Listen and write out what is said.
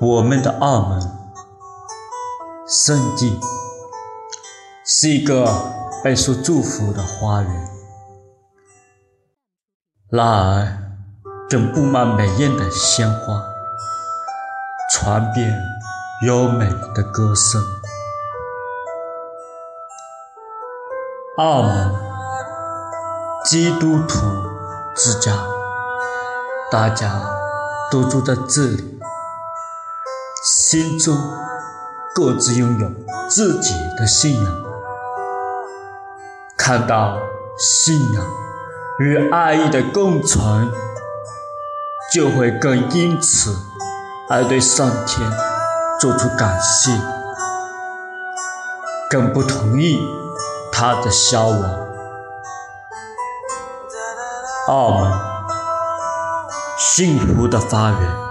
我们的澳门圣地是一个备受祝福的花园，那儿正布满美艳的鲜花，传遍优美的歌声。澳门基督徒之家，大家都住在这里。心中各自拥有自己的信仰，看到信仰与爱意的共存，就会更因此而对上天做出感谢，更不同意他的消亡。澳门，幸福的发源。